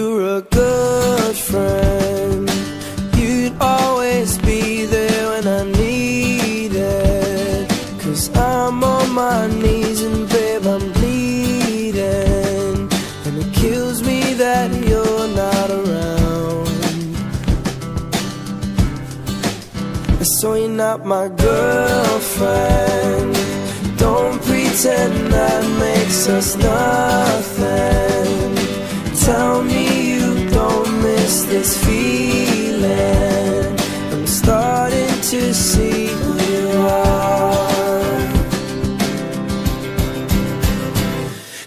a good friend. You'd always be there when I need it. Cause I'm on my knees and babe, I'm bleeding. And it kills me that you're not around. So you're not my girlfriend. This feeling. I'm starting to see who you are.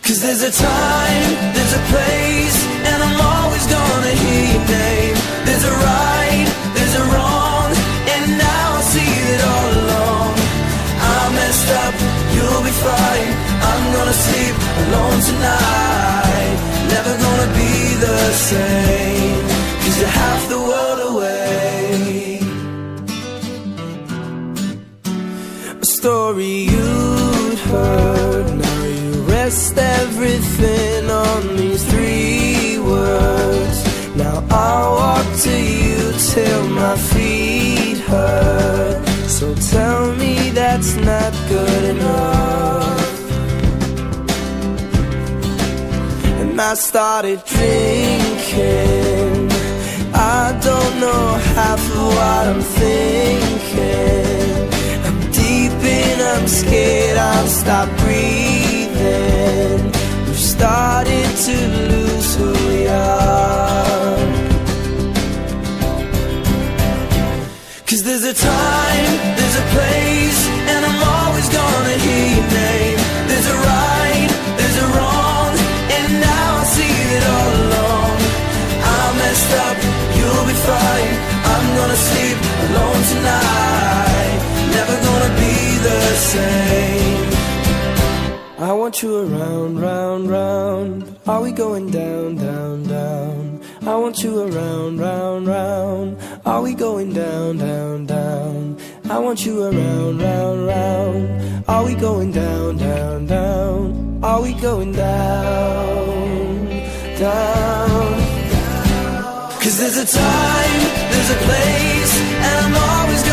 Cause there's a time, there's a place, and I'm always gonna hear your name. There's a right, there's a wrong, and now I see it all along. I messed up, you'll be fine. I'm gonna sleep alone tonight. Never gonna be the same, story you'd heard, now you rest everything on these three words. Now I'll walk to you till my feet hurt. So tell me that's not good enough. And I started drinking. I don't know half of what I'm thinking. I'm scared, I'll stop breathing. We've started to lose who we are. Cause there's a time, there's a place, Want you around, round, round. Are we going down, down, down? I want you around, round, round. Are we going down, down, down? I want you around, round, round. Are we going down, down, down? Are we going down, down? Cause there's a time, there's a place, and I'm always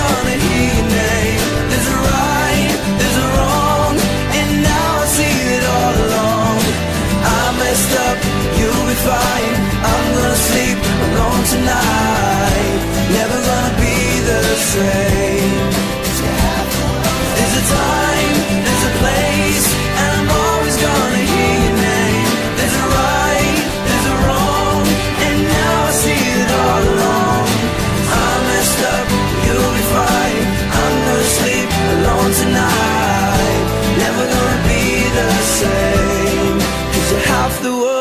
the world.